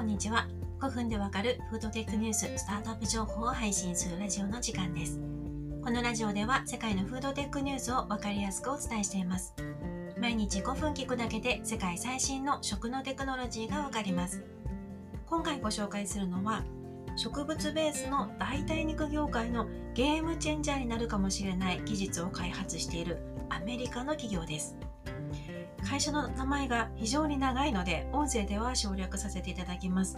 こんにちは。5分でわかるフードテックニューススタートアップ情報を配信するラジオの時間です。このラジオでは世界のフードテックニュースをわかりやすくお伝えしています。毎日5分聞くだけで世界最新の食のテクノロジーがわかります。今回ご紹介するのは植物ベースの代替肉業界のゲームチェンジャーになるかもしれない技術を開発しているアメリカの企業です。会社の名前が非常に長いので音声では省略させていただきます。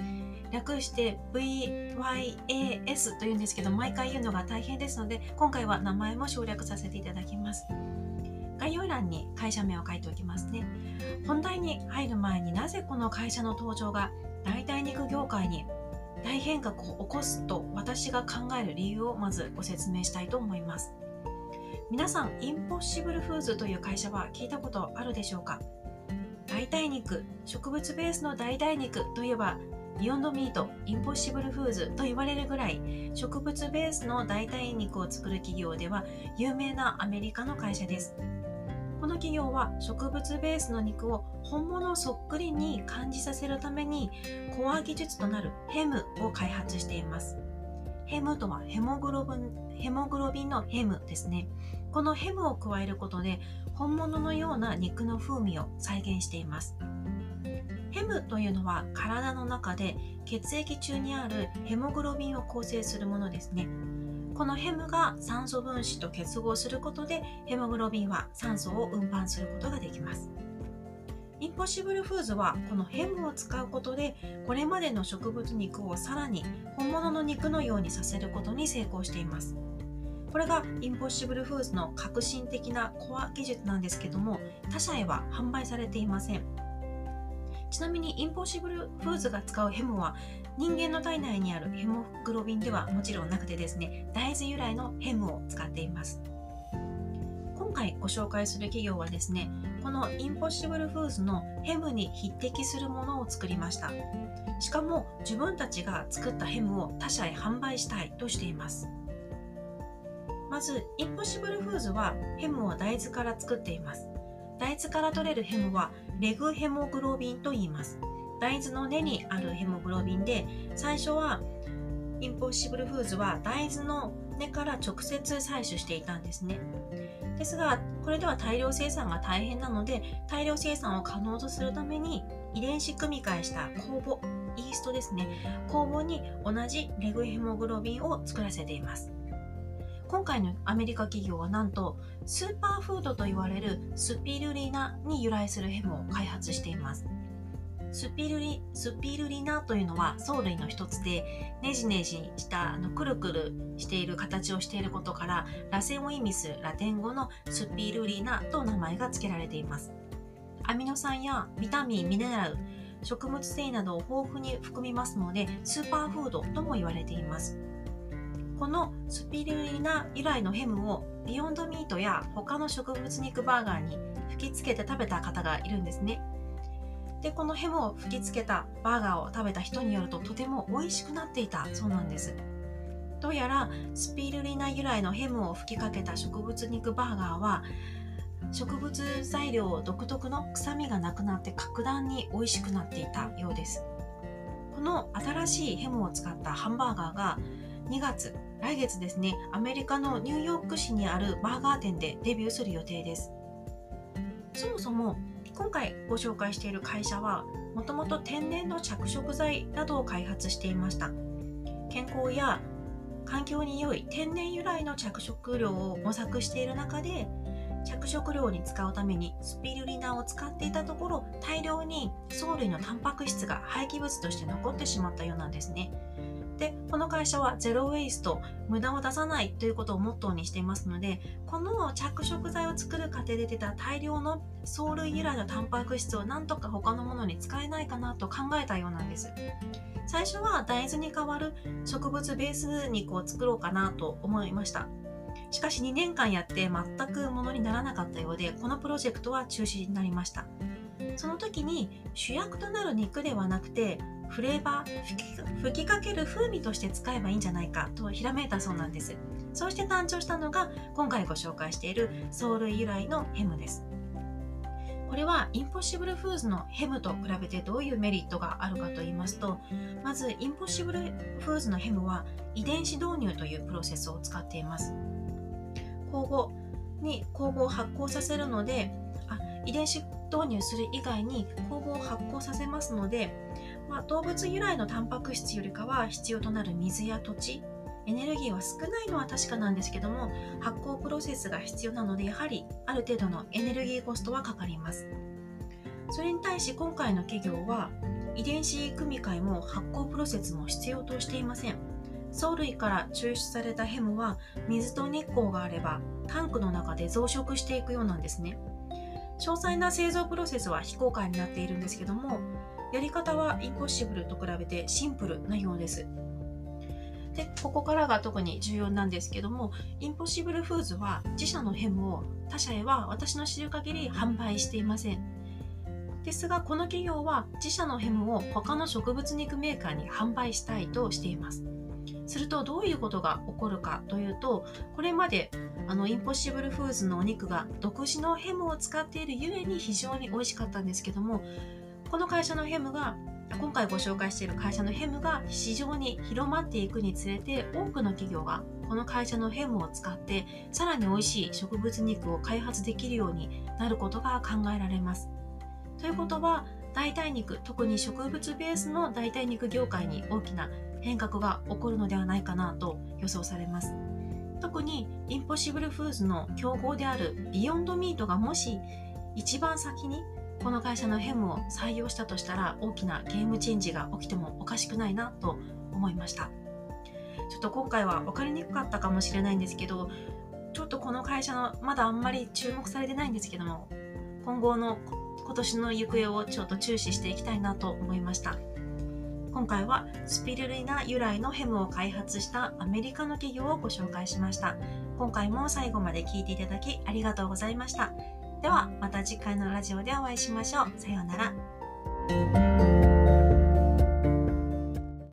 略して VYAS というんですけど毎回言うのが大変ですので今回は名前も省略させていただきます。概要欄に会社名を書いておきますね。本題に入る前になぜこの会社の登場が代替肉業界に大変革を起こすと私が考える理由をまずご説明したいと思います。皆さん、インポッシブルフーズという会社は聞いたことあるでしょうか？代替肉、植物ベースの代替肉といえば、ビヨンドミート、インポッシブルフーズと言われるぐらい、植物ベースの代替肉を作る企業では有名なアメリカの会社です。この企業は植物ベースの肉を本物そっくりに感じさせるためにコア技術となるヘムを開発しています。ヘムとはヘモグロビンヘモグロビンのヘムですね。このヘムを加えることで本物のような肉の風味を再現しています。ヘムというのは体の中で血液中にあるヘモグロビンを構成するものですね。このヘムが酸素分子と結合することでヘモグロビンは酸素を運搬することができます。インポッシブルフーズはこのヘムを使うことでこれまでの植物肉をさらに本物の肉のようにさせることに成功しています。これがインポッシブルフーズの革新的なコア技術なんですけども他社へは販売されていません。ちなみにインポッシブルフーズが使うヘムは人間の体内にあるヘモグロビンではもちろんなくてですね大豆由来のヘムを使っています。今回ご紹介する企業はですねこのインポッシブルフーズのヘムに匹敵するものを作りました。しかも自分たちが作ったヘムを他社へ販売したいとしています。まずインポッシブルフーズはヘムを大豆から作っています。大豆から取れるヘムはレグヘモグロビンと言います。大豆の根にあるヘモグロビンで最初はインポッシブルフーズは大豆の根から直接採取していたんですね。ですがこれでは大量生産が大変なので大量生産を可能とするために遺伝子組み換えした酵母イーストですね。酵母に同じレグヘモグロビンを作らせています。今回のアメリカ企業はなんとスーパーフードと言われるスピルリナに由来するヘモを開発しています。スピルリスピルリナというのは藻類の一つでネジネジしたあのくるくるしている形をしていることから螺旋を意味するラテン語のスピルリナと名前が付けられています。アミノ酸やビタミンミネラル食物繊維などを豊富に含みますのでスーパーフードとも言われています。このスピルリナ由来のヘムをビヨンドミートや他の植物肉バーガーに吹きつけて食べた方がいるんですね。でこのヘムを吹きつけたバーガーを食べた人によるととても美味しくなっていた。そうなんです。どうやらスピルリナ由来のヘムを吹きかけた植物肉バーガーは植物材料独特の臭みがなくなって格段に美味しくなっていたようです。この新しいヘムを使ったハンバーガーが2月来月ですねアメリカのニューヨーク市にあるバーガー店でデビューする予定です。そもそも今回ご紹介している会社はもともと天然の着色剤などを開発していました。健康や環境に良い天然由来の着色料を模索している中で着色料に使うためにスピルリナを使っていたところ大量に藻類のタンパク質が廃棄物として残ってしまったようなんですね。この会社はゼロ・ウェイスト無駄を出さないということをモットーにしていますのでこの着色剤を作る過程で出た大量の藻類由来のタンパク質を何とか他のものに使えないかなと考えたようなんです。最初は大豆に代わる植物ベース肉を作ろうかなと思いました。しかし2年間やって全くものにならなかったようでこのプロジェクトは中止になりました。その時に主役となる肉ではなくてフレーバー吹きかける風味として使えばいいんじゃないかとひらめいたそうなんです。そうして誕生したのが今回ご紹介している藻類由来のヘムです。これはインポッシブルフーズのヘムと比べてどういうメリットがあるかと言いますとまずインポッシブルフーズのヘムは遺伝子導入というプロセスを使っています。交互に交互を発酵させるのであ遺伝子導入する以外に交互を発酵させますので、まあ、動物由来のタンパク質よりかは必要となる水や土地。エネルギーは少ないのは確かなんですけども発酵プロセスが必要なのでやはりある程度のエネルギーコストはかかります。それに対し今回の企業は遺伝子組み換えも発酵プロセスも必要としていません。藻類から抽出されたヘムは水と日光があればタンクの中で増殖していくようなんですね。詳細な製造プロセスは非公開になっているんですけどもやり方はインポッシブルと比べてシンプルなようです。でここからが特に重要なんですけどもインポッシブルフーズは自社のヘムを他社へは私の知る限り販売していません。ですがこの企業は自社のヘムを他の植物肉メーカーに販売したいとしています。するとどういうことが起こるかというとこれまであのインポッシブルフーズのお肉が独自のヘムを使っているゆえに非常に美味しかったんですけどもこの会社のヘムが今回ご紹介している会社のヘムが市場に広まっていくにつれて多くの企業がこの会社のヘムを使ってさらに美味しい植物肉を開発できるようになることが考えられます。ということは代替肉特に植物ベースの代替肉業界に大きな変革が起こるのではないかなと予想されます。特にインポッシブルフーズの競合であるビヨンドミートがもし一番先にこの会社のヘムを採用したとしたら大きなゲームチェンジが起きてもおかしくないなと思いました。ちょっと今回は分かりにくかったかもしれないんですけどちょっとこの会社のまだあんまり注目されてないんですけども今後の今年の行方をちょっと注視していきたいなと思いました。今回はスピルリナ由来のヘムを開発したアメリカの企業をご紹介しました。今回も最後まで聞いていただきありがとうございました。ではまた次回のラジオでお会いしましょう。さようなら。